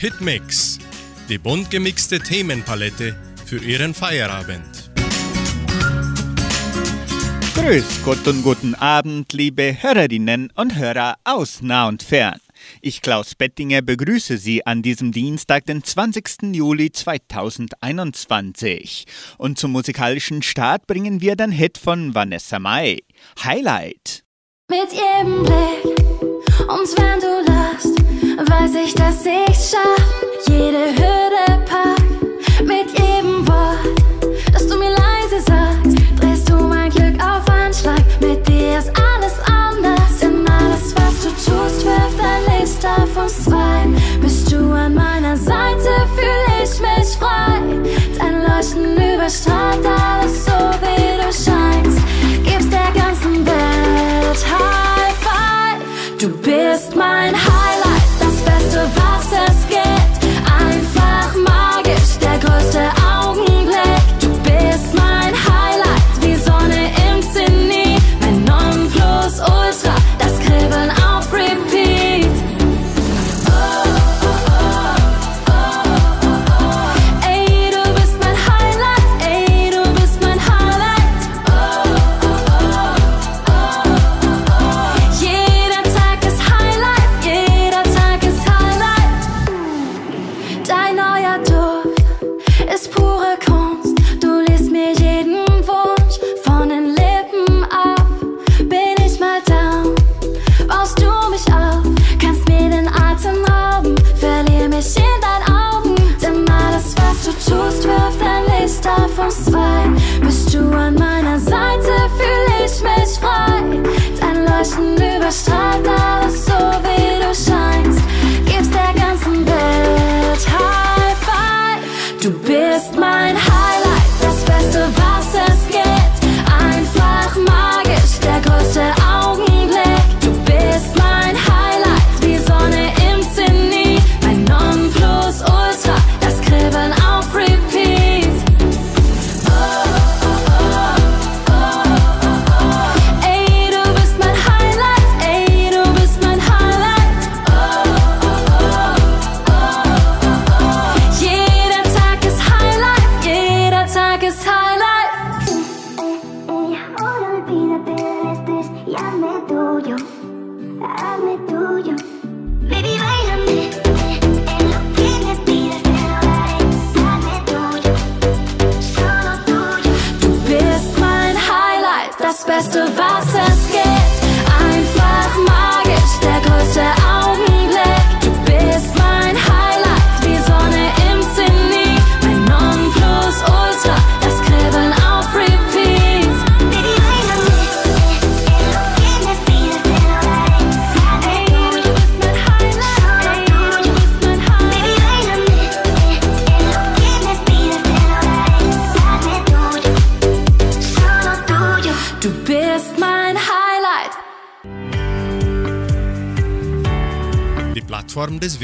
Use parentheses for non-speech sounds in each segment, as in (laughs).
Hitmix, die bunt gemixte Themenpalette für Ihren Feierabend. Grüß Gott und guten Abend, liebe Hörerinnen und Hörer aus nah und fern. Ich, Klaus Bettinger, begrüße Sie an diesem Dienstag, den 20. Juli 2021. Und zum musikalischen Start bringen wir den Hit von Vanessa Mai, Highlight. Mit jedem Blick, und wenn du lachst, weiß ich, dass ich's schaff. Jede Hürde pack, mit jedem Wort, dass du mir leise sagst, drehst du mein Glück auf Anschlag. Mit dir ist alles anders, denn alles, was du tust, wirft ein Licht auf uns zwei. Bist du an meiner Seite, fühle ich mich frei. Dein Leuchten überstrahlt alles so, wie Five. Du bist mein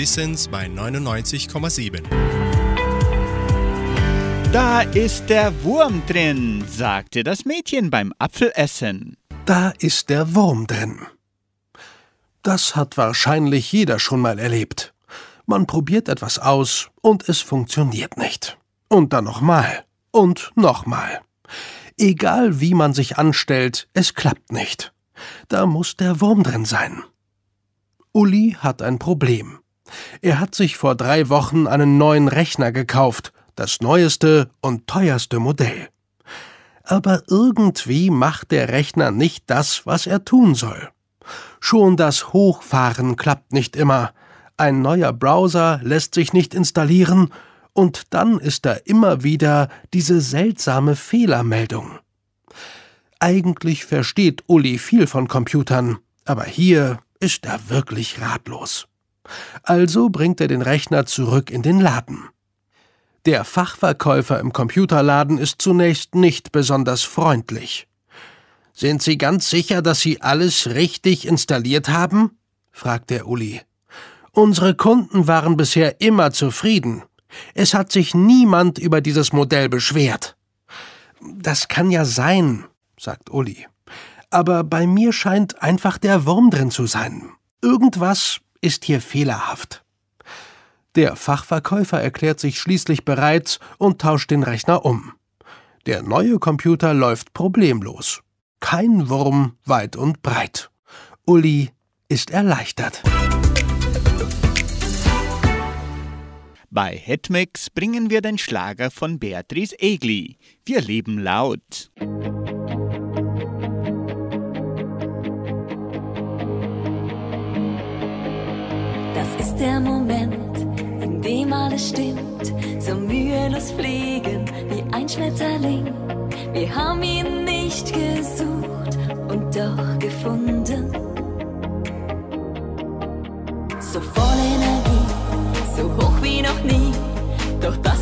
Wissens bei 99,7. Da ist der Wurm drin, sagte das Mädchen beim Apfelessen. Da ist der Wurm drin. Das hat wahrscheinlich jeder schon mal erlebt. Man probiert etwas aus und es funktioniert nicht. Und dann nochmal und nochmal. Egal wie man sich anstellt, es klappt nicht. Da muss der Wurm drin sein. Uli hat ein Problem. Er hat sich vor drei Wochen einen neuen Rechner gekauft, das neueste und teuerste Modell. Aber irgendwie macht der Rechner nicht das, was er tun soll. Schon das Hochfahren klappt nicht immer. Ein neuer Browser lässt sich nicht installieren und dann ist da immer wieder diese seltsame Fehlermeldung. Eigentlich versteht Uli viel von Computern, aber hier ist er wirklich ratlos. Also bringt er den Rechner zurück in den Laden. Der Fachverkäufer im Computerladen ist zunächst nicht besonders freundlich. Sind Sie ganz sicher, dass Sie alles richtig installiert haben? fragt der Uli. Unsere Kunden waren bisher immer zufrieden. Es hat sich niemand über dieses Modell beschwert. Das kann ja sein, sagt Uli. Aber bei mir scheint einfach der Wurm drin zu sein. Irgendwas ist hier fehlerhaft. Der Fachverkäufer erklärt sich schließlich bereit und tauscht den Rechner um. Der neue Computer läuft problemlos. Kein Wurm weit und breit. Uli ist erleichtert. Bei Hitmix bringen wir den Schlager von Beatrice Egli. Wir leben laut. Ist der Moment, in dem alles stimmt. So mühelos fliegen wie ein Schmetterling. Wir haben ihn nicht gesucht und doch gefunden. So voll Energie, so hoch wie noch nie. Doch das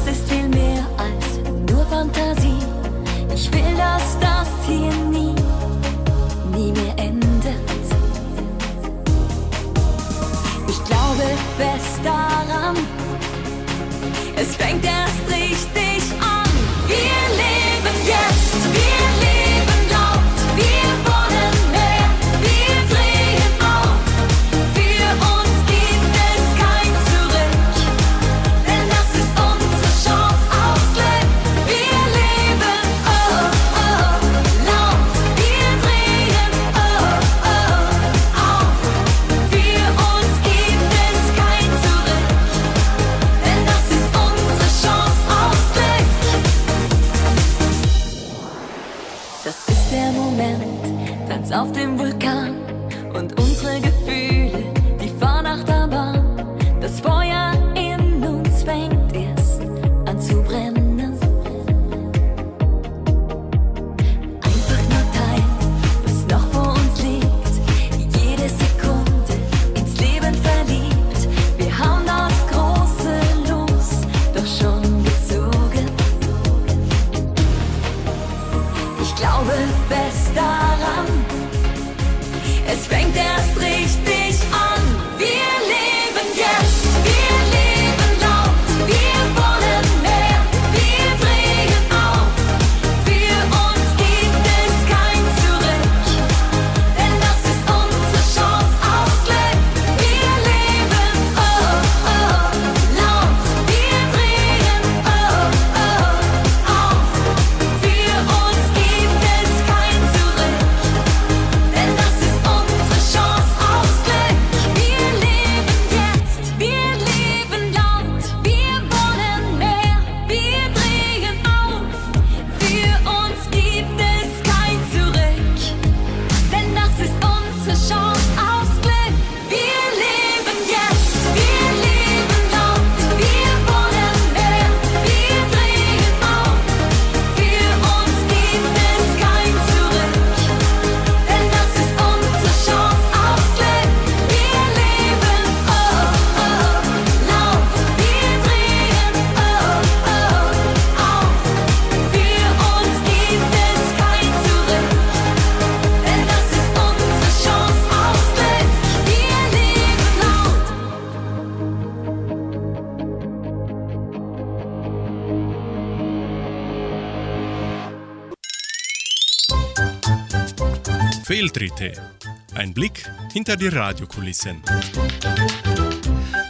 hinter die Radiokulissen.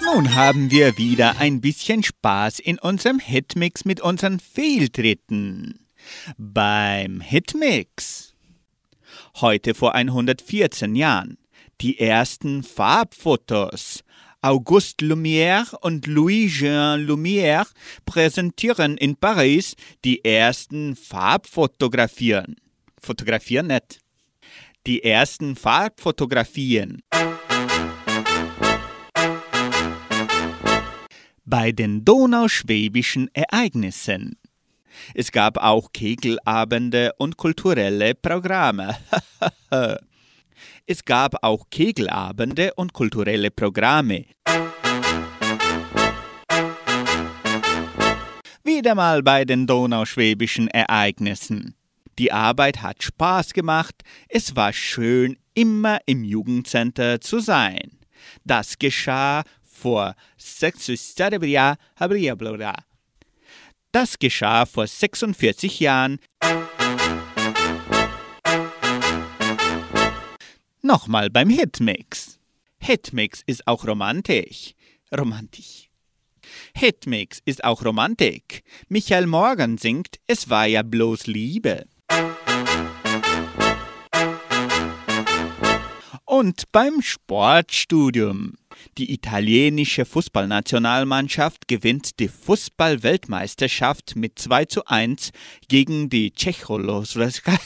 Nun haben wir wieder ein bisschen Spaß in unserem Hitmix mit unseren Fehltritten. Beim Hitmix. Heute vor 114 Jahren. Die ersten Farbfotos. Auguste Lumière und Louis-Jean Lumière präsentieren in Paris die ersten Farbfotografien. Fotografieren nicht. Die ersten Farbfotografien. bei den donauschwäbischen Ereignissen. Es gab auch Kegelabende und kulturelle Programme. (laughs) es gab auch Kegelabende und kulturelle Programme. Wieder mal bei den donauschwäbischen Ereignissen. Die Arbeit hat Spaß gemacht, es war schön, immer im Jugendcenter zu sein. Das geschah vor sechs- Das geschah vor 46 Jahren. Nochmal beim Hitmix. Hitmix ist auch romantisch. Romantisch. Hitmix ist auch Romantik. Michael Morgan singt Es war ja bloß Liebe. Und beim Sportstudium. Die italienische Fußballnationalmannschaft gewinnt die Fußballweltmeisterschaft mit 2 zu 1 gegen die Tschechoslowakei.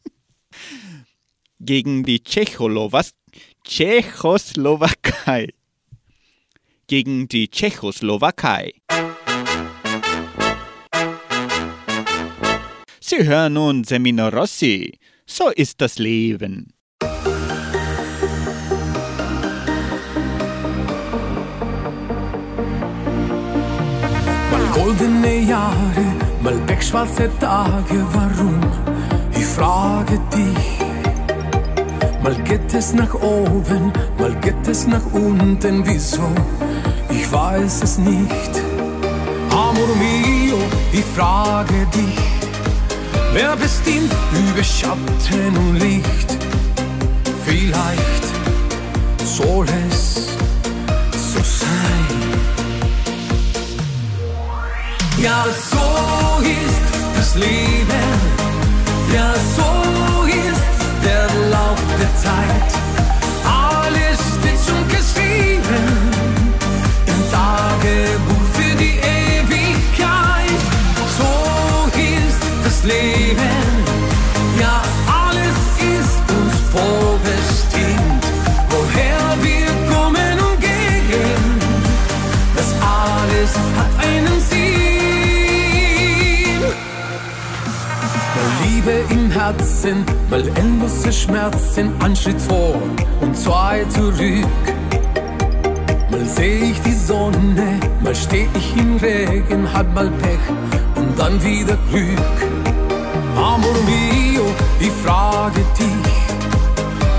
(laughs) gegen die Tschecholowas Tschechoslowakei. Gegen die Tschechoslowakei. Sie hören nun Semino Rossi. So ist das Leben. Goldene Jahre, mal pechschwarze Tage, warum? Ich frage dich. Mal geht es nach oben, mal geht es nach unten, wieso? Ich weiß es nicht. Amor mio, ich frage dich. Wer bestimmt über Schatten und Licht? Vielleicht soll es Ja, so ist das Leben. Ja, so ist der Lauf der Zeit. Herzen, mal endlose Schmerzen, ein Schritt vor und zwei zurück. Mal seh ich die Sonne, mal steh ich im Regen, hab mal Pech und dann wieder Glück. Amor mio, ich frage dich,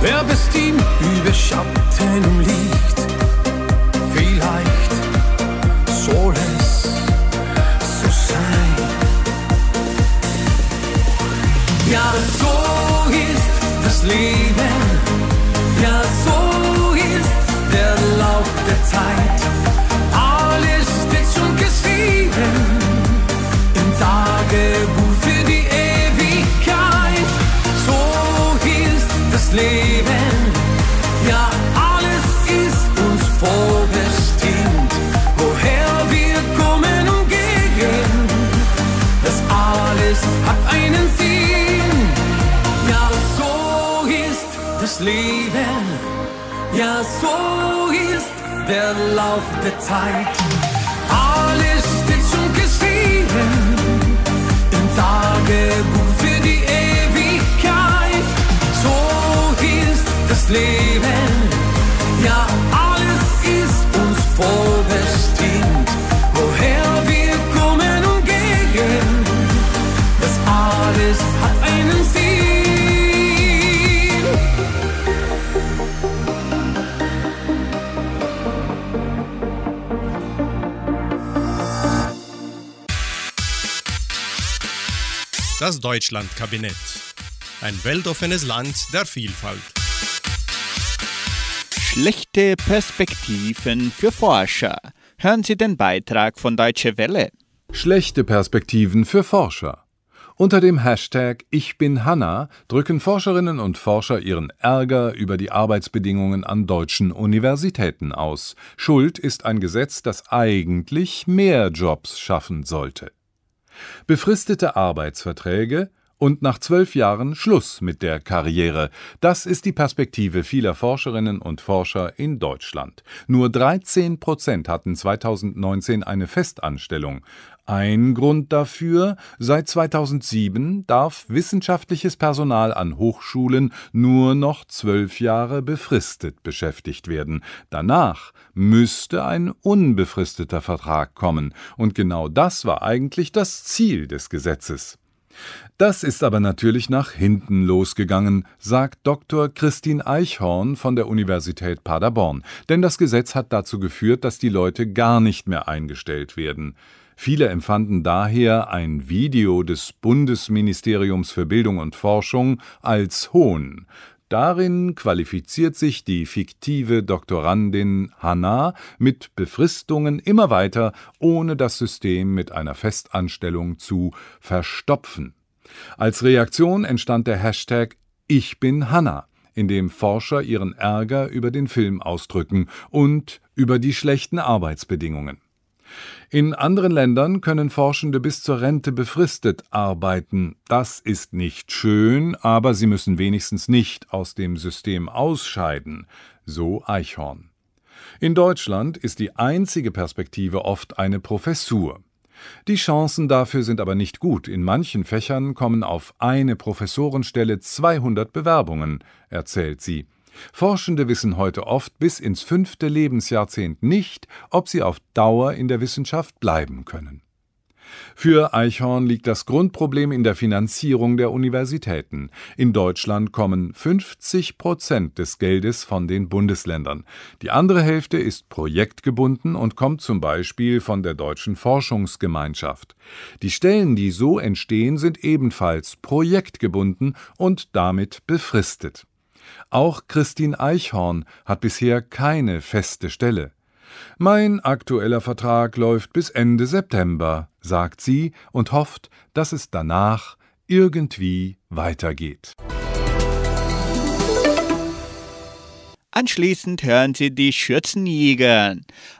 wer bestimmt über Schatten und Licht? Leben. Ja, so ist der Lauf der Zeit. Das Leben. Ja, so ist der Lauf der Zeit. Alles steht schon geschrieben im Tagebuch für die Ewigkeit. So ist das Leben. Ja, alles ist uns vorbestimmt. Das Deutschlandkabinett. Ein weltoffenes Land der Vielfalt. Schlechte Perspektiven für Forscher. Hören Sie den Beitrag von Deutsche Welle. Schlechte Perspektiven für Forscher. Unter dem Hashtag Ich bin Hanna drücken Forscherinnen und Forscher ihren Ärger über die Arbeitsbedingungen an deutschen Universitäten aus. Schuld ist ein Gesetz, das eigentlich mehr Jobs schaffen sollte. Befristete Arbeitsverträge und nach zwölf Jahren Schluss mit der Karriere. Das ist die Perspektive vieler Forscherinnen und Forscher in Deutschland. Nur 13 Prozent hatten 2019 eine Festanstellung. Ein Grund dafür, seit 2007 darf wissenschaftliches Personal an Hochschulen nur noch zwölf Jahre befristet beschäftigt werden. Danach müsste ein unbefristeter Vertrag kommen, und genau das war eigentlich das Ziel des Gesetzes. Das ist aber natürlich nach hinten losgegangen, sagt Dr. Christine Eichhorn von der Universität Paderborn. Denn das Gesetz hat dazu geführt, dass die Leute gar nicht mehr eingestellt werden. Viele empfanden daher ein Video des Bundesministeriums für Bildung und Forschung als Hohn. Darin qualifiziert sich die fiktive Doktorandin Hannah mit Befristungen immer weiter, ohne das System mit einer Festanstellung zu verstopfen. Als Reaktion entstand der Hashtag Ich bin Hannah, in dem Forscher ihren Ärger über den Film ausdrücken und über die schlechten Arbeitsbedingungen. In anderen Ländern können Forschende bis zur Rente befristet arbeiten. Das ist nicht schön, aber sie müssen wenigstens nicht aus dem System ausscheiden, so Eichhorn. In Deutschland ist die einzige Perspektive oft eine Professur. Die Chancen dafür sind aber nicht gut. In manchen Fächern kommen auf eine Professorenstelle 200 Bewerbungen, erzählt sie. Forschende wissen heute oft bis ins fünfte Lebensjahrzehnt nicht, ob sie auf Dauer in der Wissenschaft bleiben können. Für Eichhorn liegt das Grundproblem in der Finanzierung der Universitäten. In Deutschland kommen 50 Prozent des Geldes von den Bundesländern. Die andere Hälfte ist projektgebunden und kommt zum Beispiel von der Deutschen Forschungsgemeinschaft. Die Stellen, die so entstehen, sind ebenfalls projektgebunden und damit befristet. Auch Christine Eichhorn hat bisher keine feste Stelle. Mein aktueller Vertrag läuft bis Ende September, sagt sie und hofft, dass es danach irgendwie weitergeht. Anschließend hören Sie die Schürzenjäger.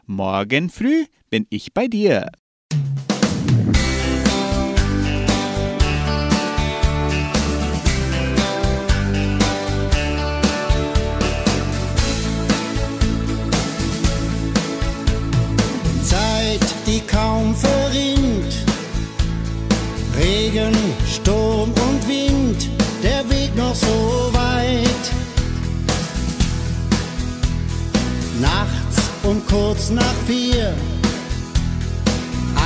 Morgen früh bin ich bei dir. Kurz nach vier.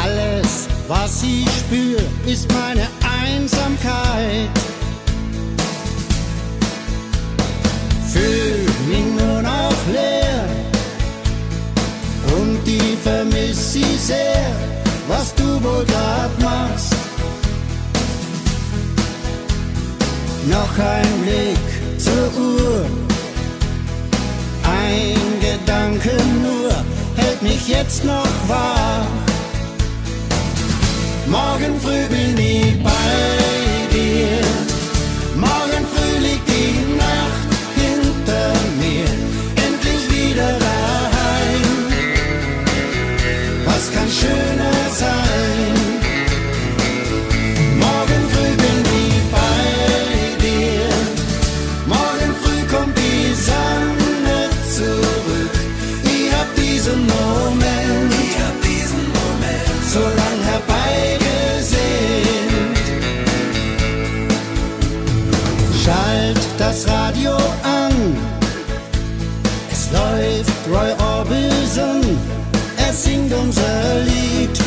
Alles, was ich spür, ist meine Einsamkeit. Fühl mich nur noch leer und die vermiss sie sehr, was du wohl grad machst. Noch ein Blick zur Uhr, Gedanke nur hält mich jetzt noch wach. Morgen früh bin ich bei dir, Roy Orbison, er singt unser Lied.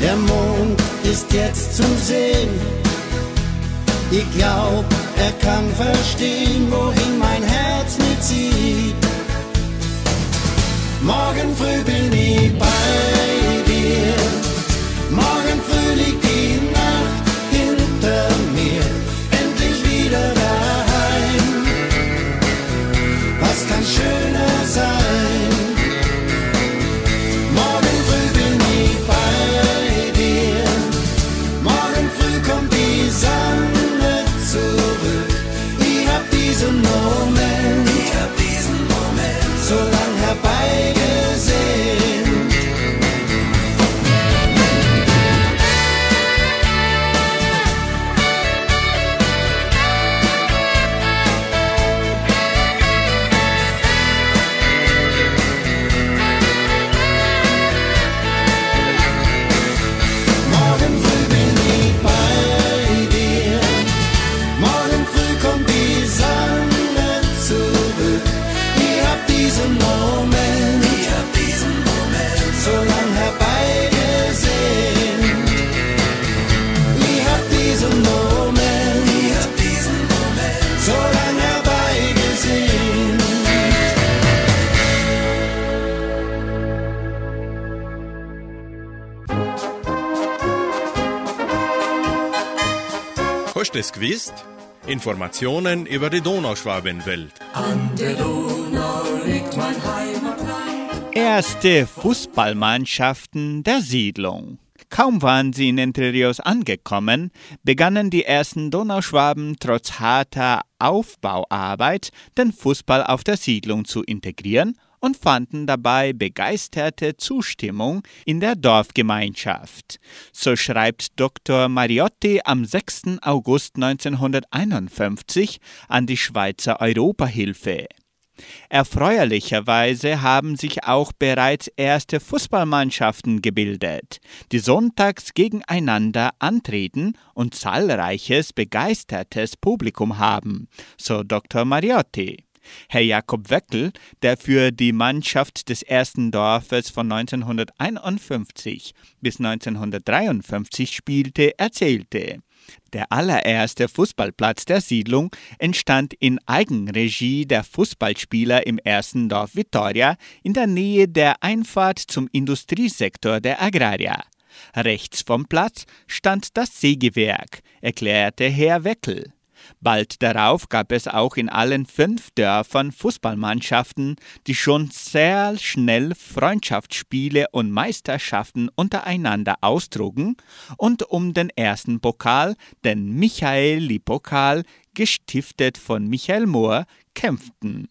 Der Mond ist jetzt zu sehen. Ich glaub, er kann verstehen, wohin mein Herz mitzieht. Morgen früh bin ich bei Habt es gewusst? Informationen über die Donauschwabenwelt. An der Donau liegt mein Heimatland. Erste Fußballmannschaften der Siedlung. Kaum waren sie in Entre Rios angekommen, begannen die ersten Donauschwaben trotz harter Aufbauarbeit den Fußball auf der Siedlung zu integrieren und fanden dabei begeisterte Zustimmung in der Dorfgemeinschaft. So schreibt Dr. Mariotti am 6. August 1951 an die Schweizer Europahilfe. Erfreulicherweise haben sich auch bereits erste Fußballmannschaften gebildet, die sonntags gegeneinander antreten und zahlreiches begeistertes Publikum haben, so Dr. Mariotti. Herr Jakob Weckel, der für die Mannschaft des ersten Dorfes von 1951 bis 1953 spielte, erzählte, der allererste Fußballplatz der Siedlung entstand in Eigenregie der Fußballspieler im ersten Dorf Vittoria in der Nähe der Einfahrt zum Industriesektor der Agrarier. Rechts vom Platz stand das Sägewerk, erklärte Herr Weckel. Bald darauf gab es auch in allen fünf Dörfern Fußballmannschaften, die schon sehr schnell Freundschaftsspiele und Meisterschaften untereinander austrugen und um den ersten Pokal, den Michaeli-Pokal, gestiftet von Michael Mohr, kämpften.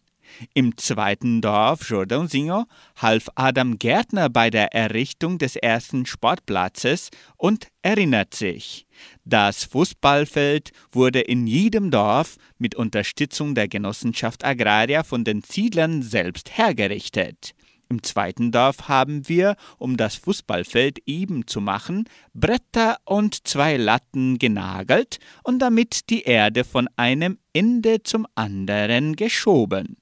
Im zweiten Dorf Jordãozinho half Adam Gärtner bei der Errichtung des ersten Sportplatzes und erinnert sich. Das Fußballfeld wurde in jedem Dorf mit Unterstützung der Genossenschaft Agraria von den Siedlern selbst hergerichtet. Im zweiten Dorf haben wir, um das Fußballfeld eben zu machen, Bretter und zwei Latten genagelt und damit die Erde von einem Ende zum anderen geschoben.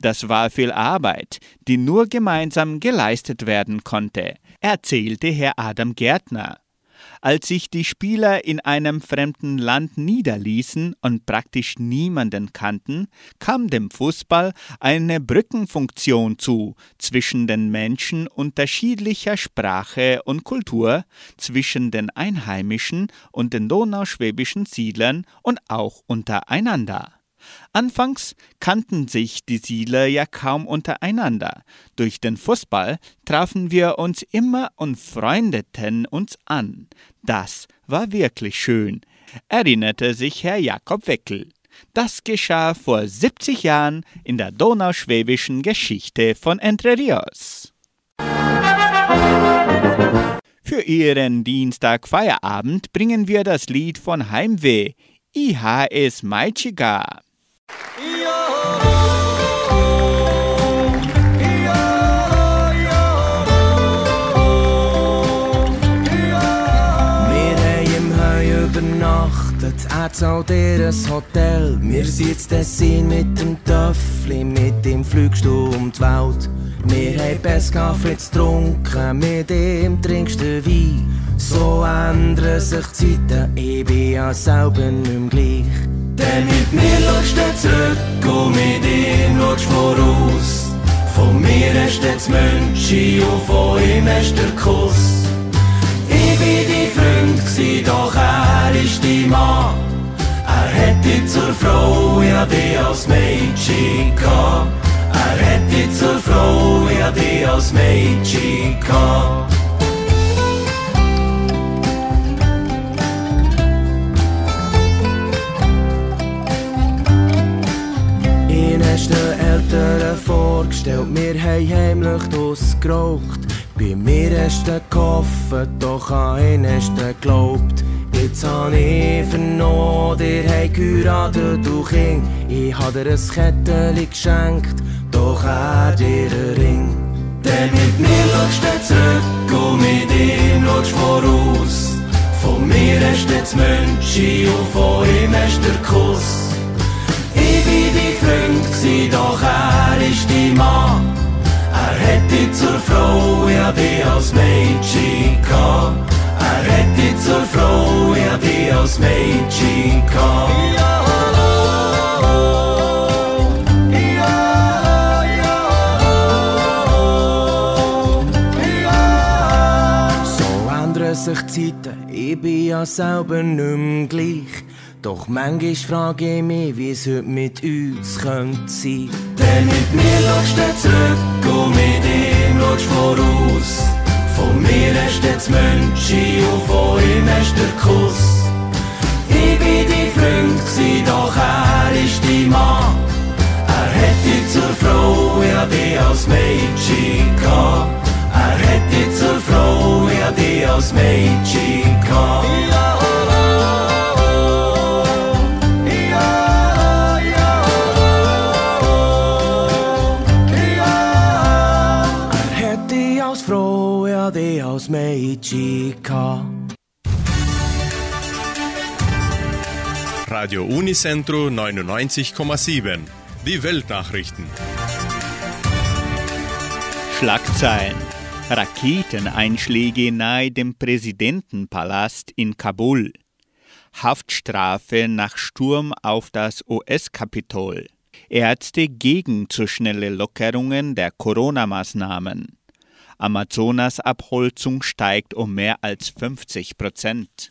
Das war viel Arbeit, die nur gemeinsam geleistet werden konnte, erzählte Herr Adam Gärtner. Als sich die Spieler in einem fremden Land niederließen und praktisch niemanden kannten, kam dem Fußball eine Brückenfunktion zu zwischen den Menschen unterschiedlicher Sprache und Kultur, zwischen den Einheimischen und den donauschwäbischen Siedlern und auch untereinander. Anfangs kannten sich die Siedler ja kaum untereinander. Durch den Fußball trafen wir uns immer und freundeten uns an. Das war wirklich schön, erinnerte sich Herr Jakob Weckel. Das geschah vor 70 Jahren in der donauschwäbischen Geschichte von Entre Rios. Für Ihren Dienstag Feierabend bringen wir das Lied von Heimweh. IHS Maichiga. Er zahlt ihr ein Hotel. Wir sind jetzt Tessin mit dem Töffli, mit ihm fliegst du um die Welt. Wir haben Pescaffe getrunken, mit ihm trinkst du Wein. So ändern sich die Zeiten, ich bin ja selber nicht mehr gleich. Denn mit mir schaust du zurück und mit ihm schaust voraus. Von mir du das Münchi und von ihm du den Kuss. Ich bin dein Freund, gsi, doch er ist dein Mann. Er hat dich zur Frau, ja dich als Mädchen gehabt. Er hat dich zur Frau, ja dich als Mädchen gehabt. Eltern vorgestellt, wir haben heimlich ausgeraucht. Bei mir hast du gehofft, doch an ihn hast du geglaubt. Jetzt hab ich vernommen, dir haben geheiratet, du Kind. Ich hab dir ein Kettchen geschenkt, doch er dir einen Ring. Denn mit mir schaust du zurück und mit ihm schaust voraus. Von mir hast du das Münchi und von ihm hast du Kuss. Ich bin dein Freund, gsi, doch er ist dein Mann. Er hat dich zur Frau, ja dich als Mädchen gehabt. Er hat dich zur Frau, ja dich als Mädchen gehabt. So ändern sich die Zeiten, ich bin ja selber nicht mehr gleich. Doch manchmal frage ich mich, wie es heute mit uns könnte sein. Denn mit mir schaust du zurück und mit ihm schaust voraus. Von mir hast du das und von ihm du den Kuss. Ich bin dein Freund, gsi, doch er ist dein Mann. Er hat dich zur Frau, ja dich als Mädchen gehabt. Er hat dich zur Frau, ja dich als Mädchen gehabt. Gehabt. Radio Unicentro 99,7. Die Weltnachrichten. Schlagzeilen. Raketeneinschläge nahe dem Präsidentenpalast in Kabul. Haftstrafe nach Sturm auf das US-Kapitol. Ärzte gegen zu schnelle Lockerungen der Corona-Maßnahmen. Amazonas-Abholzung steigt um mehr als 50 Prozent.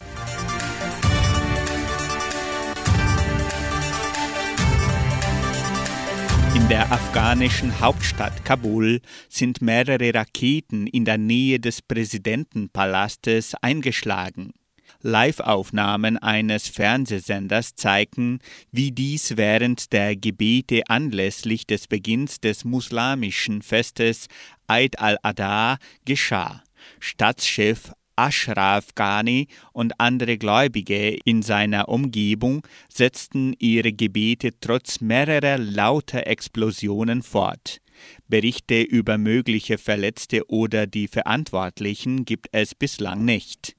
In der afghanischen Hauptstadt Kabul sind mehrere Raketen in der Nähe des Präsidentenpalastes eingeschlagen. Live-Aufnahmen eines Fernsehsenders zeigen, wie dies während der Gebete anlässlich des Beginns des muslimischen Festes Eid al-Adha geschah. Stadtchef Ashraf Ghani und andere Gläubige in seiner Umgebung setzten ihre Gebete trotz mehrerer lauter Explosionen fort. Berichte über mögliche Verletzte oder die Verantwortlichen gibt es bislang nicht.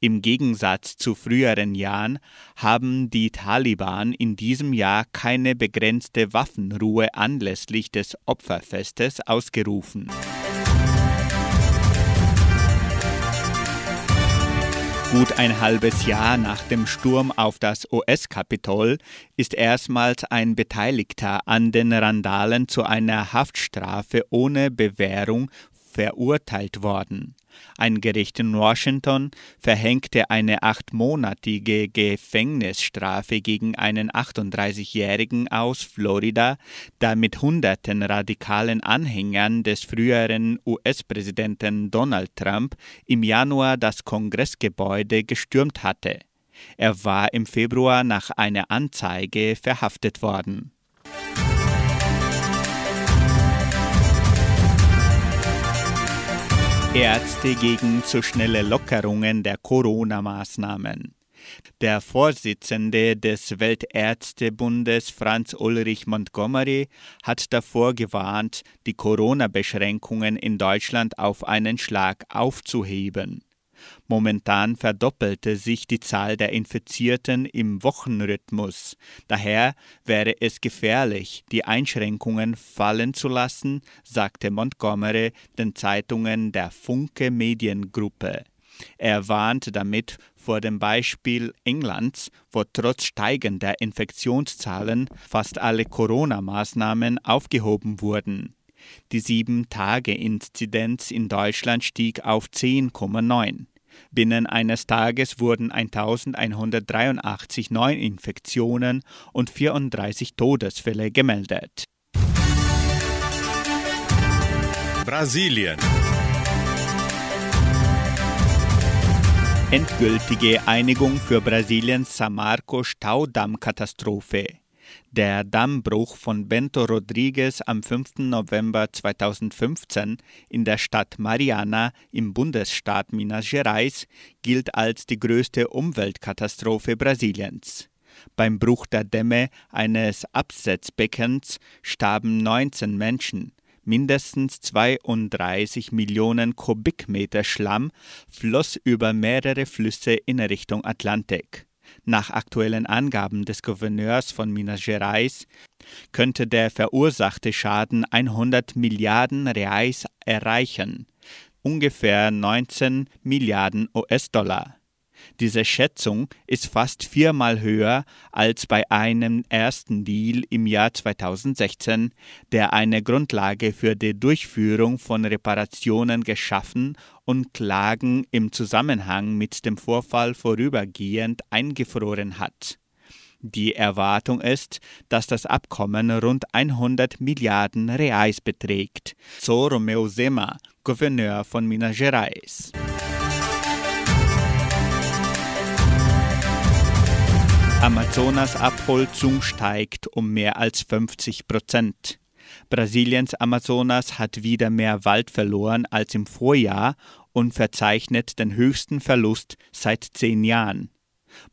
Im Gegensatz zu früheren Jahren haben die Taliban in diesem Jahr keine begrenzte Waffenruhe anlässlich des Opferfestes ausgerufen. Gut ein halbes Jahr nach dem Sturm auf das US-Kapitol ist erstmals ein Beteiligter an den Randalen zu einer Haftstrafe ohne Bewährung verurteilt worden. Ein Gericht in Washington verhängte eine achtmonatige Gefängnisstrafe gegen einen 38-Jährigen aus Florida, der mit hunderten radikalen Anhängern des früheren US-Präsidenten Donald Trump im Januar das Kongressgebäude gestürmt hatte. Er war im Februar nach einer Anzeige verhaftet worden. Ärzte gegen zu schnelle Lockerungen der Corona-Maßnahmen. Der Vorsitzende des Weltärztebundes Franz Ulrich Montgomery hat davor gewarnt, die Corona-Beschränkungen in Deutschland auf einen Schlag aufzuheben. Momentan verdoppelte sich die Zahl der Infizierten im Wochenrhythmus. Daher wäre es gefährlich, die Einschränkungen fallen zu lassen, sagte Montgomery den Zeitungen der Funke Mediengruppe. Er warnt damit vor dem Beispiel Englands, wo trotz steigender Infektionszahlen fast alle Corona-Maßnahmen aufgehoben wurden. Die 7-Tage-Inzidenz in Deutschland stieg auf 10,9. Binnen eines Tages wurden 1183 Neuinfektionen und 34 Todesfälle gemeldet. Brasilien. Endgültige Einigung für Brasiliens Samarco-Staudammkatastrophe. Der Dammbruch von Bento Rodrigues am 5. November 2015 in der Stadt Mariana im Bundesstaat Minas Gerais gilt als die größte Umweltkatastrophe Brasiliens. Beim Bruch der Dämme eines Absetzbeckens starben 19 Menschen. Mindestens 32 Millionen Kubikmeter Schlamm floss über mehrere Flüsse in Richtung Atlantik. Nach aktuellen Angaben des Gouverneurs von Minas Gerais könnte der verursachte Schaden 100 Milliarden Reais erreichen, ungefähr 19 Milliarden US-Dollar. Diese Schätzung ist fast viermal höher als bei einem ersten Deal im Jahr 2016, der eine Grundlage für die Durchführung von Reparationen geschaffen und Klagen im Zusammenhang mit dem Vorfall vorübergehend eingefroren hat. Die Erwartung ist, dass das Abkommen rund 100 Milliarden Reais beträgt, so Romeo Zema, Gouverneur von Minas Gerais. Amazonas-Abholzung steigt um mehr als 50 Prozent. Brasiliens Amazonas hat wieder mehr Wald verloren als im Vorjahr und verzeichnet den höchsten Verlust seit zehn Jahren.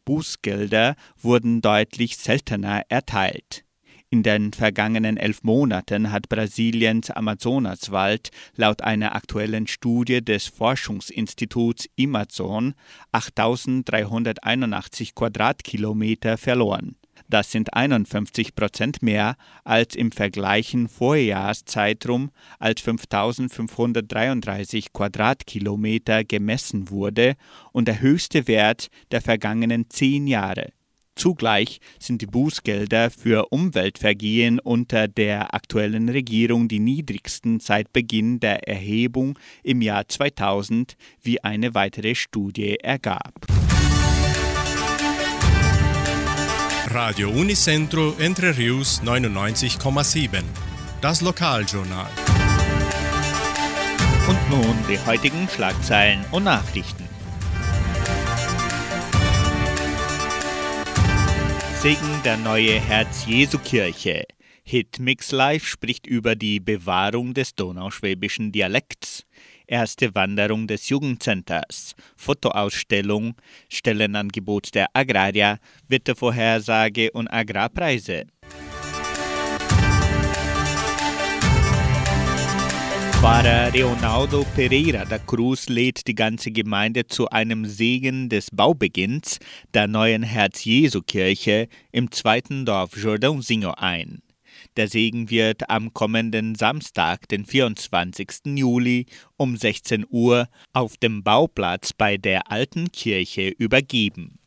Bußgelder wurden deutlich seltener erteilt. In den vergangenen elf Monaten hat Brasiliens Amazonaswald laut einer aktuellen Studie des Forschungsinstituts Amazon 8.381 Quadratkilometer verloren. Das sind 51 Prozent mehr als im vergleichen Vorjahreszeitraum, als 5.533 Quadratkilometer gemessen wurde und der höchste Wert der vergangenen zehn Jahre. Zugleich sind die Bußgelder für Umweltvergehen unter der aktuellen Regierung die niedrigsten seit Beginn der Erhebung im Jahr 2000, wie eine weitere Studie ergab. Radio Unicentro Entre Rius 99,7. Das Lokaljournal. Und nun die heutigen Schlagzeilen und Nachrichten. Segen der neue Herz-Jesu-Kirche. Hitmix Live spricht über die Bewahrung des donauschwäbischen Dialekts. Erste Wanderung des Jugendcenters, Fotoausstellung, Stellenangebot der Agraria, Wettervorhersage und Agrarpreise. Pfarrer Leonardo Pereira da Cruz lädt die ganze Gemeinde zu einem Segen des Baubeginns der neuen Herz-Jesu-Kirche im zweiten Dorf Jordãozinho ein. Der Segen wird am kommenden Samstag, den 24. Juli um 16 Uhr auf dem Bauplatz bei der alten Kirche übergeben.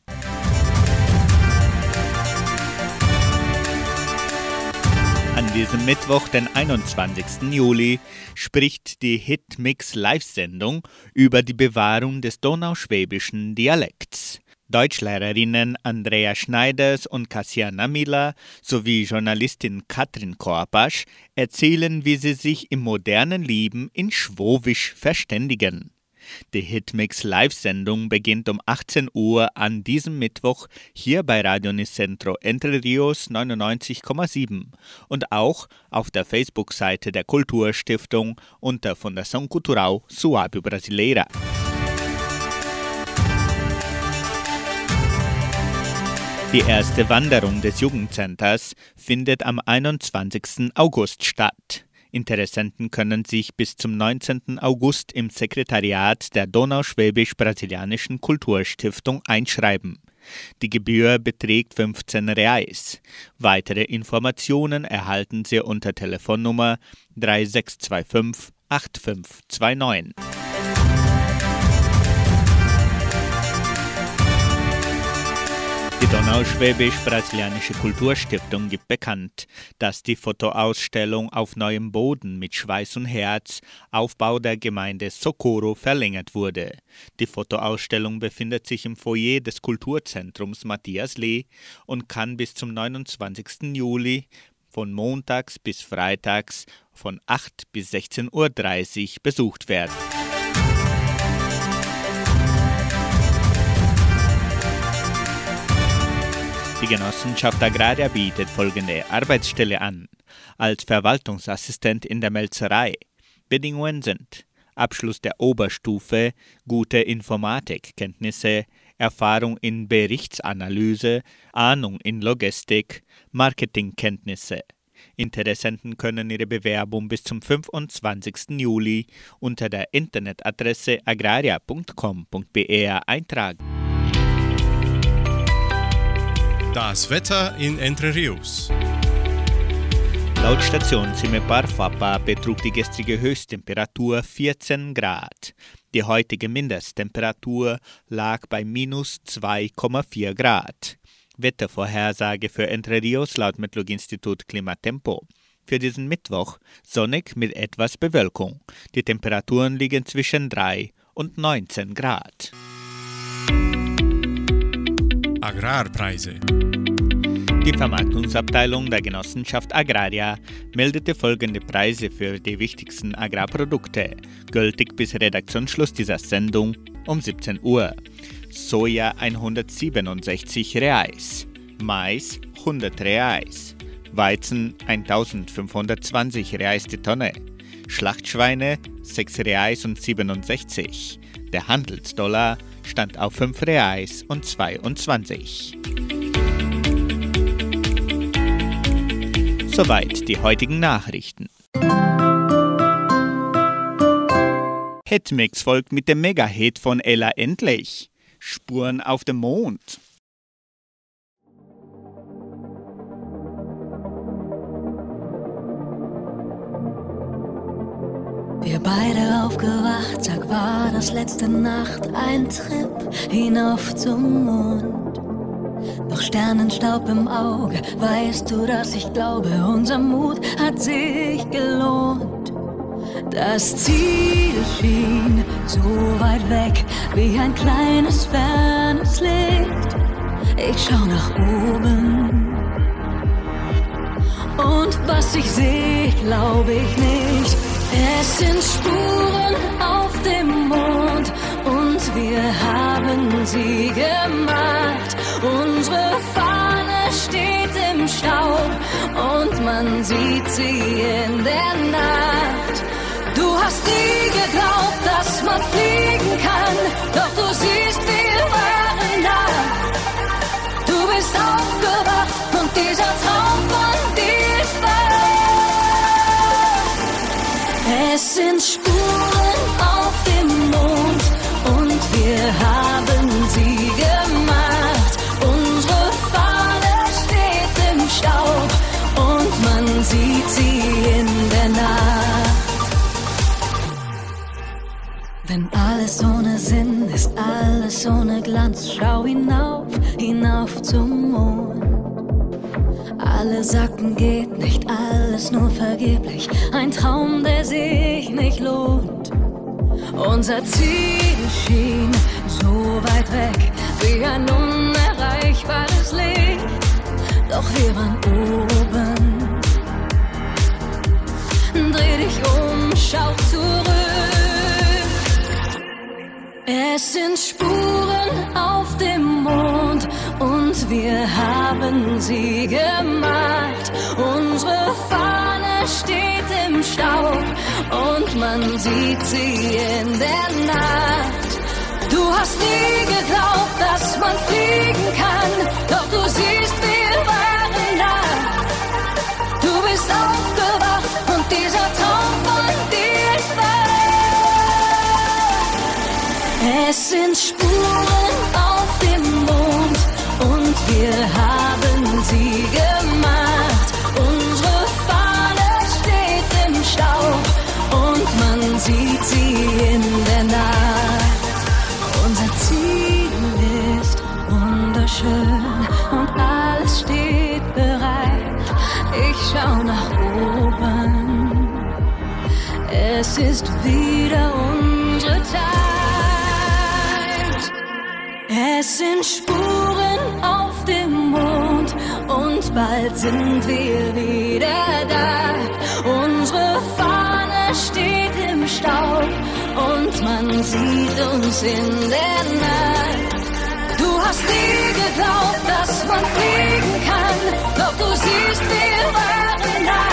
An diesem Mittwoch, den 21. Juli, spricht die Hitmix Live-Sendung über die Bewahrung des donauschwäbischen Dialekts. Deutschlehrerinnen Andrea Schneiders und Kassiana Miller sowie Journalistin Katrin Korpasch erzählen, wie sie sich im modernen Leben in Schwowisch verständigen. Die Hitmix Live-Sendung beginnt um 18 Uhr an diesem Mittwoch hier bei Radio Nicentro Entre Rios 99,7 und auch auf der Facebook-Seite der Kulturstiftung unter Fundação Cultural Suábio Brasileira. Die erste Wanderung des Jugendcenters findet am 21. August statt. Interessenten können sich bis zum 19. August im Sekretariat der Donauschwäbisch-Brasilianischen Kulturstiftung einschreiben. Die Gebühr beträgt 15 Reais. Weitere Informationen erhalten Sie unter Telefonnummer 3625 8529. Die Donauschwäbisch-Brasilianische Kulturstiftung gibt bekannt, dass die Fotoausstellung auf neuem Boden mit Schweiß und Herz, Aufbau der Gemeinde Socorro, verlängert wurde. Die Fotoausstellung befindet sich im Foyer des Kulturzentrums Matthias Lee und kann bis zum 29. Juli von montags bis freitags von 8 bis 16.30 Uhr besucht werden. Die Genossenschaft Agraria bietet folgende Arbeitsstelle an. Als Verwaltungsassistent in der Melzerei. Bedingungen sind Abschluss der Oberstufe, gute Informatikkenntnisse, Erfahrung in Berichtsanalyse, Ahnung in Logistik, Marketingkenntnisse. Interessenten können ihre Bewerbung bis zum 25. Juli unter der Internetadresse agraria.com.br eintragen. Das Wetter in Entre Rios. Laut Station Cimepar Fapa betrug die gestrige Höchsttemperatur 14 Grad. Die heutige Mindesttemperatur lag bei minus 2,4 Grad. Wettervorhersage für Entre Rios laut Metlog-Institut Klimatempo. Für diesen Mittwoch sonnig mit etwas Bewölkung. Die Temperaturen liegen zwischen 3 und 19 Grad. Agrarpreise. Die Vermarktungsabteilung der Genossenschaft Agraria meldete folgende Preise für die wichtigsten Agrarprodukte, gültig bis Redaktionsschluss dieser Sendung um 17 Uhr. Soja 167 Reais, Mais 100 Reais, Weizen 1520 Reais die Tonne, Schlachtschweine 6 Reais und 67. Der Handelsdollar stand auf 5 Reais und 22. Soweit die heutigen Nachrichten. Hitmix folgt mit dem Mega-Hit von Ella Endlich. Spuren auf dem Mond. Wir beide aufgewacht, Tag war das letzte Nacht, ein Trip hinauf zum Mond. Doch Sternenstaub im Auge, weißt du, dass ich glaube, unser Mut hat sich gelohnt. Das Ziel schien so weit weg, wie ein kleines fernes Licht. Ich schau nach oben. Und was ich sehe, glaube ich nicht. Es sind Spuren auf dem Mond und wir haben sie gemacht. Unsere Fahne steht im Staub und man sieht sie in der Nacht. Du hast nie geglaubt, dass man fliegen kann, doch du siehst, wir waren da. Du bist aufgewacht und dieser Traum von dir ist wahr. Es sind ohne Glanz, schau hinauf, hinauf zum Mond. Alle sagten, geht nicht, alles nur vergeblich, ein Traum, der sich nicht lohnt. Unser Ziel schien so weit weg, wie ein unerreichbares Licht, doch wir waren oben. Dreh dich um, schau zurück. Es sind Spuren auf dem Mond und wir haben sie gemacht. Unsere Fahne steht im Staub und man sieht sie in der Nacht. Du hast nie geglaubt, dass man fliegen kann, doch du siehst, wir waren da. Du bist aufgewacht Es sind Spuren auf dem Mond und wir haben sie gemacht. Unsere Fahne steht im Staub und man sieht sie in der Nacht. Unser Ziel ist wunderschön und alles steht bereit. Ich schau nach oben. Es ist wieder Es sind Spuren auf dem Mond und bald sind wir wieder da. Unsere Fahne steht im Staub und man sieht uns in der Nacht. Du hast nie geglaubt, dass man fliegen kann, doch du siehst, wir waren da.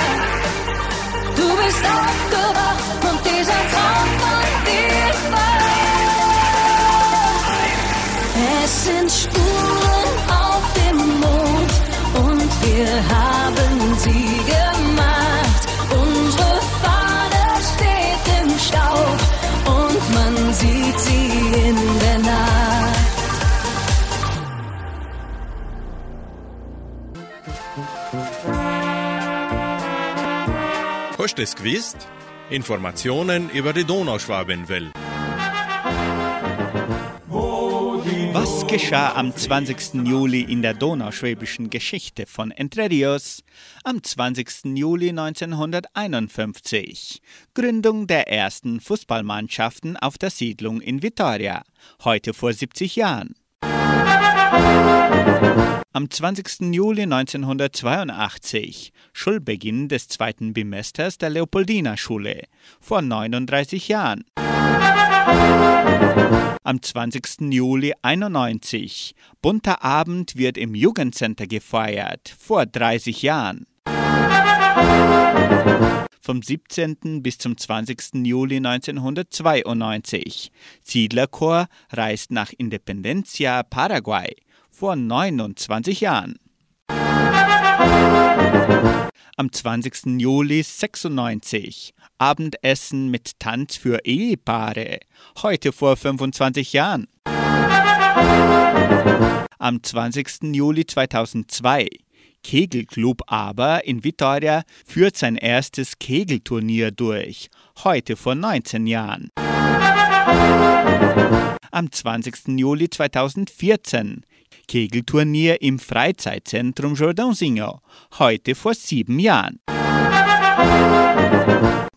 Du bist aufgewacht und dieser Traum von dir ist wahr. Sind Spuren auf dem Mond und wir haben sie gemacht. Unsere Fahne steht im Staub und man sieht sie in der Nacht. Hast du es gewusst? Informationen über die Donauschwabenwelle. Geschah am 20. Juli in der donauschwäbischen Geschichte von Entre Rios? Am 20. Juli 1951. Gründung der ersten Fußballmannschaften auf der Siedlung in Vitoria. Heute vor 70 Jahren. Am 20. Juli 1982, Schulbeginn des zweiten Bimesters der Leopoldina-Schule, vor 39 Jahren. Am 20. Juli 91, bunter Abend wird im Jugendcenter gefeiert, vor 30 Jahren. Vom 17. bis zum 20. Juli 1992. Siedlerchor reist nach Independencia, Paraguay, vor 29 Jahren. Am 20. Juli 96. Abendessen mit Tanz für Ehepaare. Heute vor 25 Jahren. Am 20. Juli 2002. Kegelclub Aber in Vitoria führt sein erstes Kegelturnier durch. Heute vor 19 Jahren. Am 20. Juli 2014. Kegelturnier im Freizeitzentrum Jordãozinho. Heute vor sieben Jahren.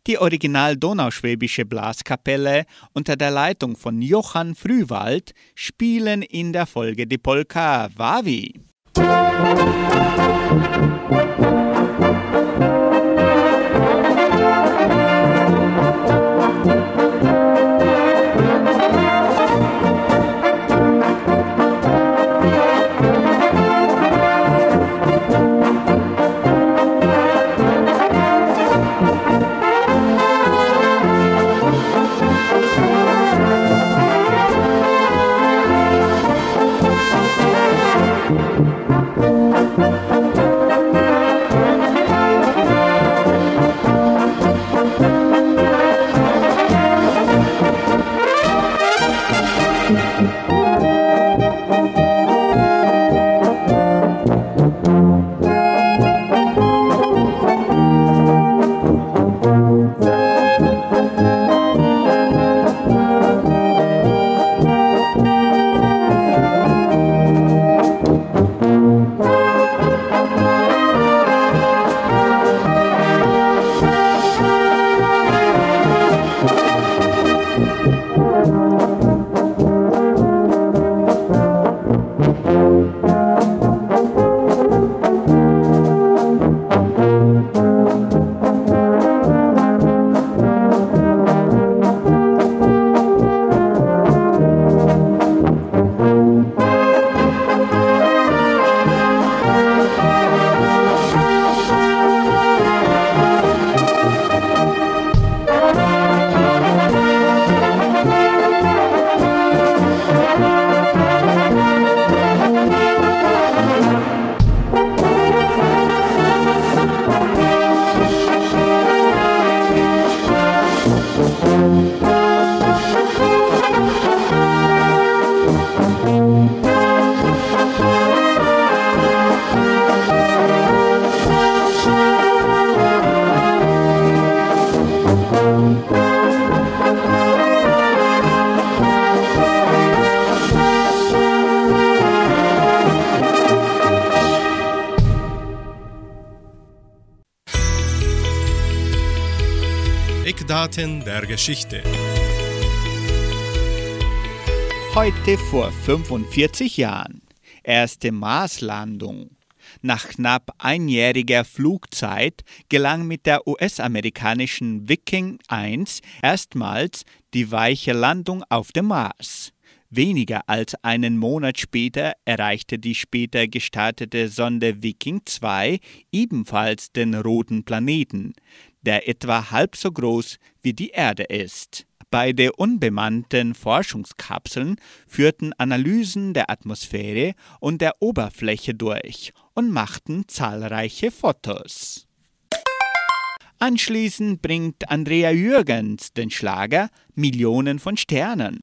Die original donauschwäbische Blaskapelle unter der Leitung von Johann Frühwald spielen in der Folge die Polka Wawi. Eckdaten der Geschichte. Heute vor 45 Jahren. Erste Marslandung. Nach knapp einjähriger Flugzeit gelang mit der US-amerikanischen Viking 1 erstmals die weiche Landung auf dem Mars. Weniger als einen Monat später erreichte die später gestartete Sonde Viking 2 ebenfalls den roten Planeten, der etwa halb so groß wie die Erde ist. Beide unbemannten Forschungskapseln führten Analysen der Atmosphäre und der Oberfläche durch und machten zahlreiche Fotos. Anschließend bringt Andrea Jürgens den Schlager Millionen von Sternen.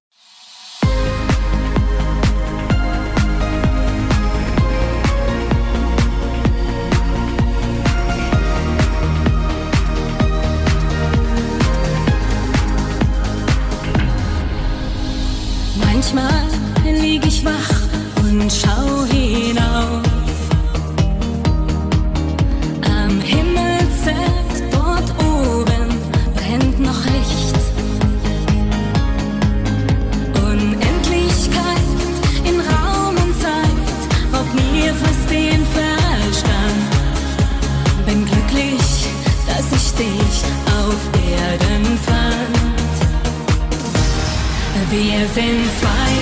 Wir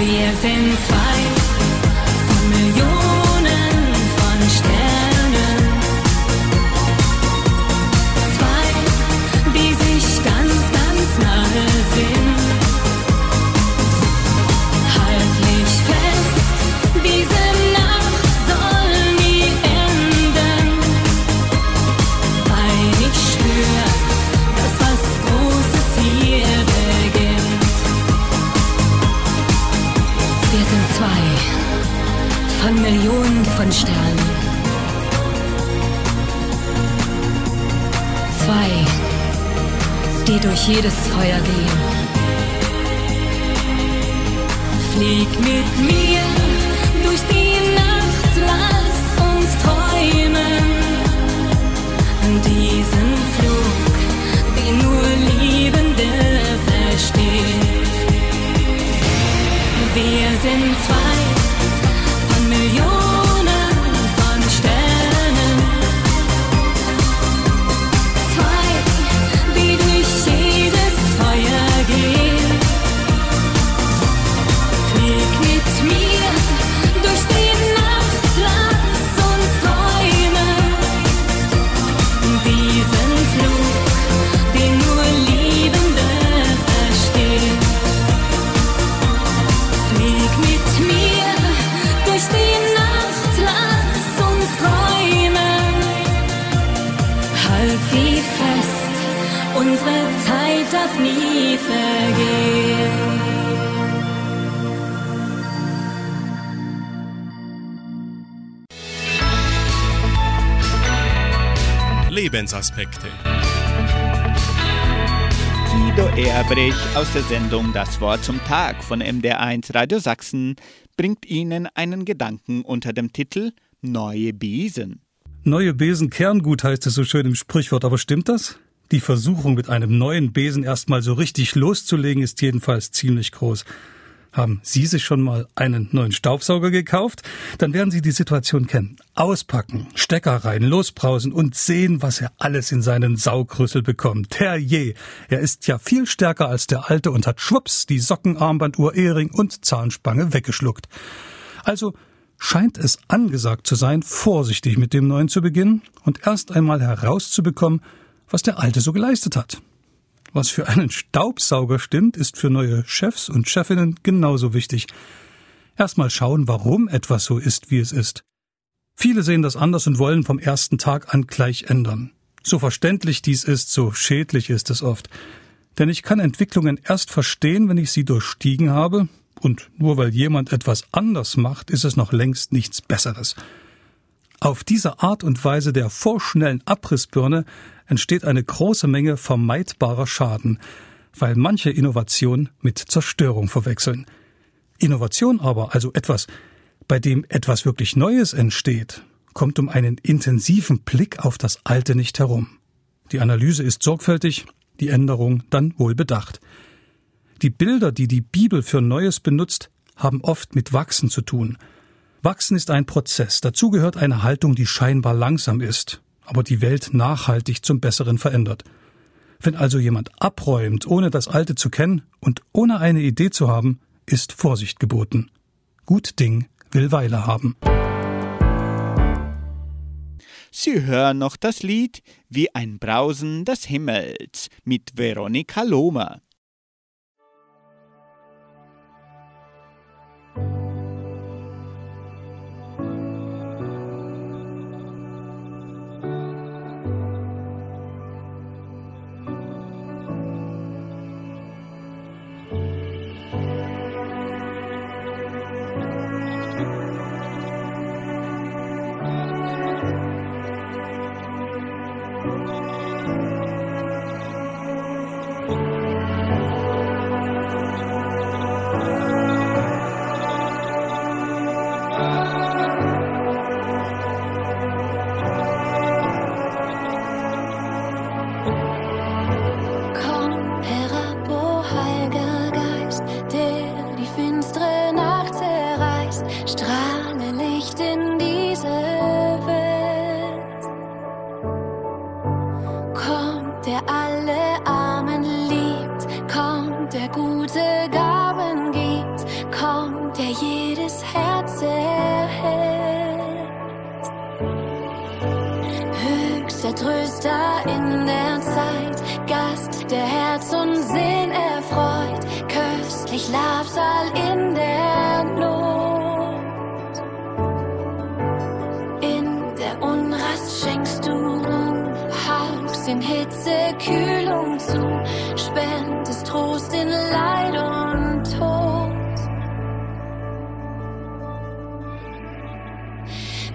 Wir sind zwei durch jedes Feuer gehen. Flieg mit mir Lebensaspekte. Guido Erbrich aus der Sendung Das Wort zum Tag von MDR1 Radio Sachsen bringt Ihnen einen Gedanken unter dem Titel Neue Besen. Neue Besen Kerngut heißt es so schön im Sprichwort, aber stimmt das? Die Versuchung, mit einem neuen Besen erstmal so richtig loszulegen, ist jedenfalls ziemlich groß. Haben Sie sich schon mal einen neuen Staubsauger gekauft? Dann werden Sie die Situation kennen. Auspacken, Stecker rein, losbrausen und sehen, was er alles in seinen Saugrüssel bekommt. Herrje, er ist ja viel stärker als der alte und hat schwupps die Socken, Armbanduhr, Ehering und Zahnspange weggeschluckt. Also scheint es angesagt zu sein, vorsichtig mit dem Neuen zu beginnen und erst einmal herauszubekommen, was der Alte so geleistet hat. Was für einen Staubsauger stimmt, ist für neue Chefs und Chefinnen genauso wichtig. Erstmal schauen, warum etwas so ist, wie es ist. Viele sehen das anders und wollen vom ersten Tag an gleich ändern. So verständlich dies ist, so schädlich ist es oft. Denn ich kann Entwicklungen erst verstehen, wenn ich sie durchstiegen habe, und nur weil jemand etwas anders macht, ist es noch längst nichts Besseres. Auf diese Art und Weise der vorschnellen Abrissbirne entsteht eine große Menge vermeidbarer Schaden, weil manche Innovation mit Zerstörung verwechseln. Innovation aber, also etwas, bei dem etwas wirklich Neues entsteht, kommt um einen intensiven Blick auf das Alte nicht herum. Die Analyse ist sorgfältig, die Änderung dann wohl bedacht. Die Bilder, die die Bibel für Neues benutzt, haben oft mit Wachsen zu tun. Wachsen ist ein Prozess. Dazu gehört eine Haltung, die scheinbar langsam ist, aber die Welt nachhaltig zum Besseren verändert. Wenn also jemand abräumt, ohne das Alte zu kennen und ohne eine Idee zu haben, ist Vorsicht geboten. Gut Ding will Weile haben. Sie hören noch das Lied Wie ein Brausen des Himmels mit Veronika Lohmer.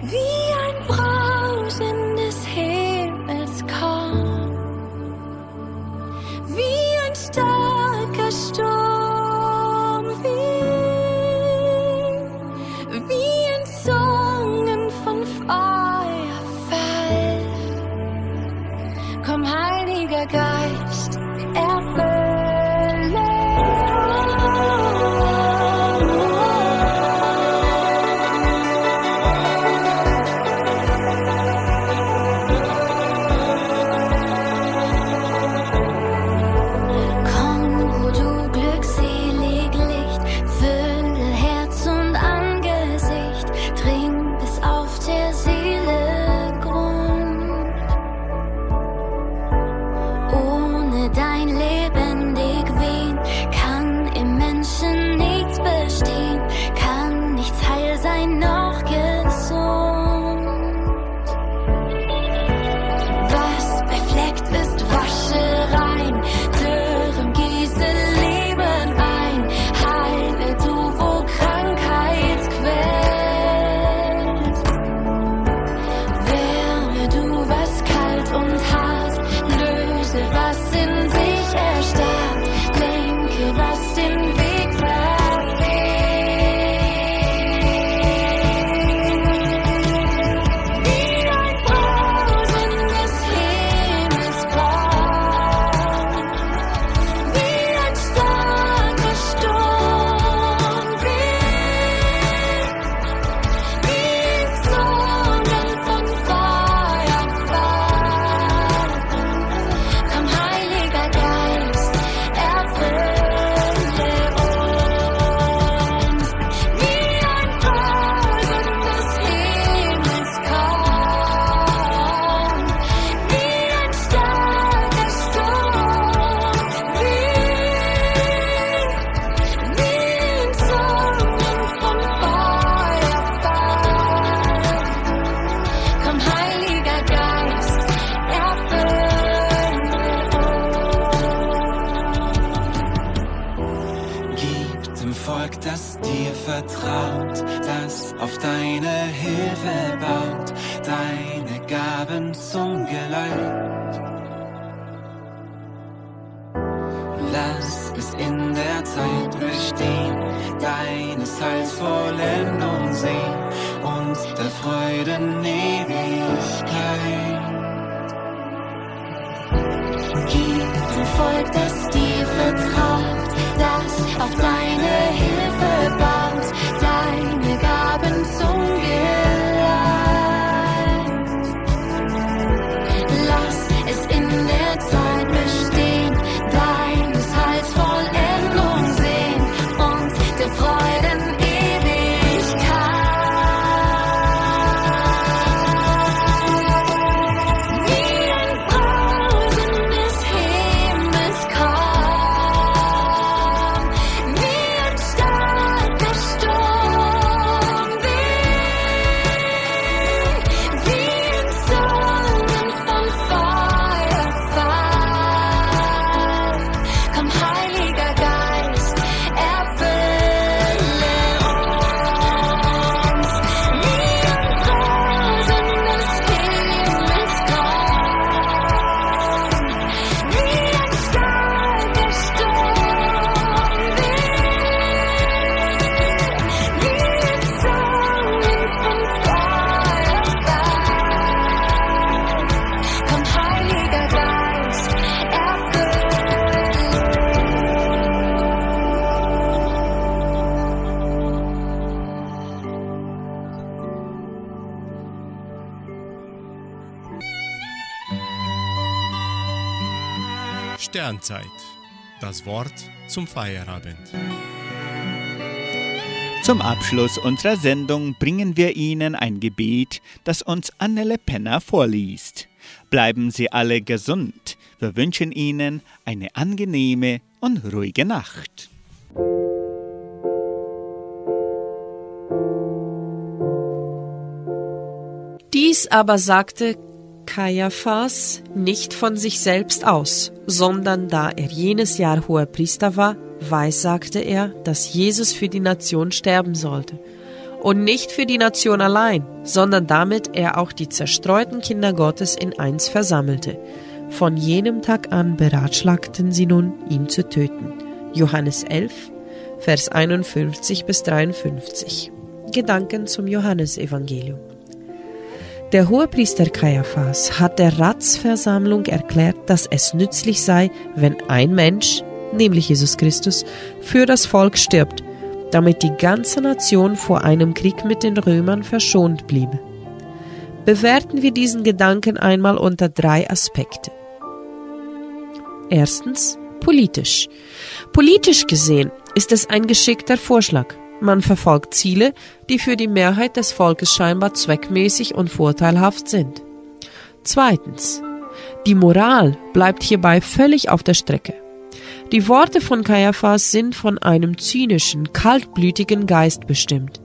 Wie Sternzeit. Das Wort zum Feierabend. Zum Abschluss unserer Sendung bringen wir Ihnen ein Gebet, das uns Annele Penner vorliest. Bleiben Sie alle gesund. Wir wünschen Ihnen eine angenehme und ruhige Nacht. Dies aber sagte Kaiaphas nicht von sich selbst aus, sondern da er jenes Jahr hoher Priester war, weissagte er, dass Jesus für die Nation sterben sollte. Und nicht für die Nation allein, sondern damit er auch die zerstreuten Kinder Gottes in eins versammelte. Von jenem Tag an beratschlagten sie nun, ihn zu töten. Johannes 11, Vers 51 bis 53. Gedanken zum Johannesevangelium. Der Hohepriester Kaiaphas hat der Ratsversammlung erklärt, dass es nützlich sei, wenn ein Mensch, nämlich Jesus Christus, für das Volk stirbt, damit die ganze Nation vor einem Krieg mit den Römern verschont bliebe. Bewerten wir diesen Gedanken einmal unter drei Aspekte. Erstens politisch. Politisch gesehen ist es ein geschickter Vorschlag. Man verfolgt Ziele, die für die Mehrheit des Volkes scheinbar zweckmäßig und vorteilhaft sind. Zweitens. Die Moral bleibt hierbei völlig auf der Strecke. Die Worte von Kaiaphas sind von einem zynischen, kaltblütigen Geist bestimmt.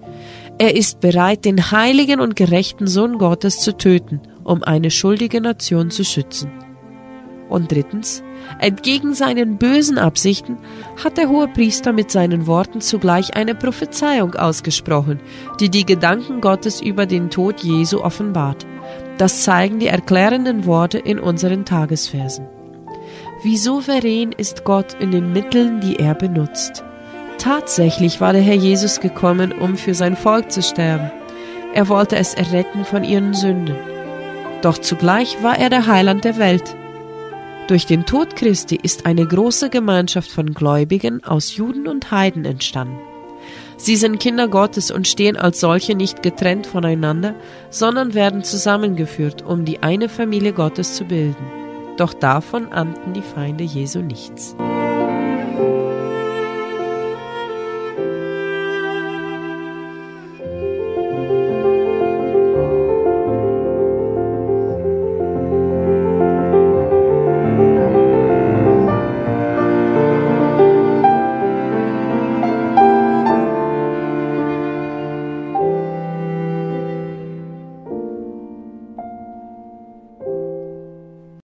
Er ist bereit, den heiligen und gerechten Sohn Gottes zu töten, um eine schuldige Nation zu schützen. Und drittens, entgegen seinen bösen Absichten hat der hohe Priester mit seinen Worten zugleich eine Prophezeiung ausgesprochen, die die Gedanken Gottes über den Tod Jesu offenbart. Das zeigen die erklärenden Worte in unseren Tagesversen. Wie souverän ist Gott in den Mitteln, die er benutzt. Tatsächlich war der Herr Jesus gekommen, um für sein Volk zu sterben. Er wollte es erretten von ihren Sünden. Doch zugleich war er der Heiland der Welt. Durch den Tod Christi ist eine große Gemeinschaft von Gläubigen aus Juden und Heiden entstanden. Sie sind Kinder Gottes und stehen als solche nicht getrennt voneinander, sondern werden zusammengeführt, um die eine Familie Gottes zu bilden. Doch davon ahnten die Feinde Jesu nichts.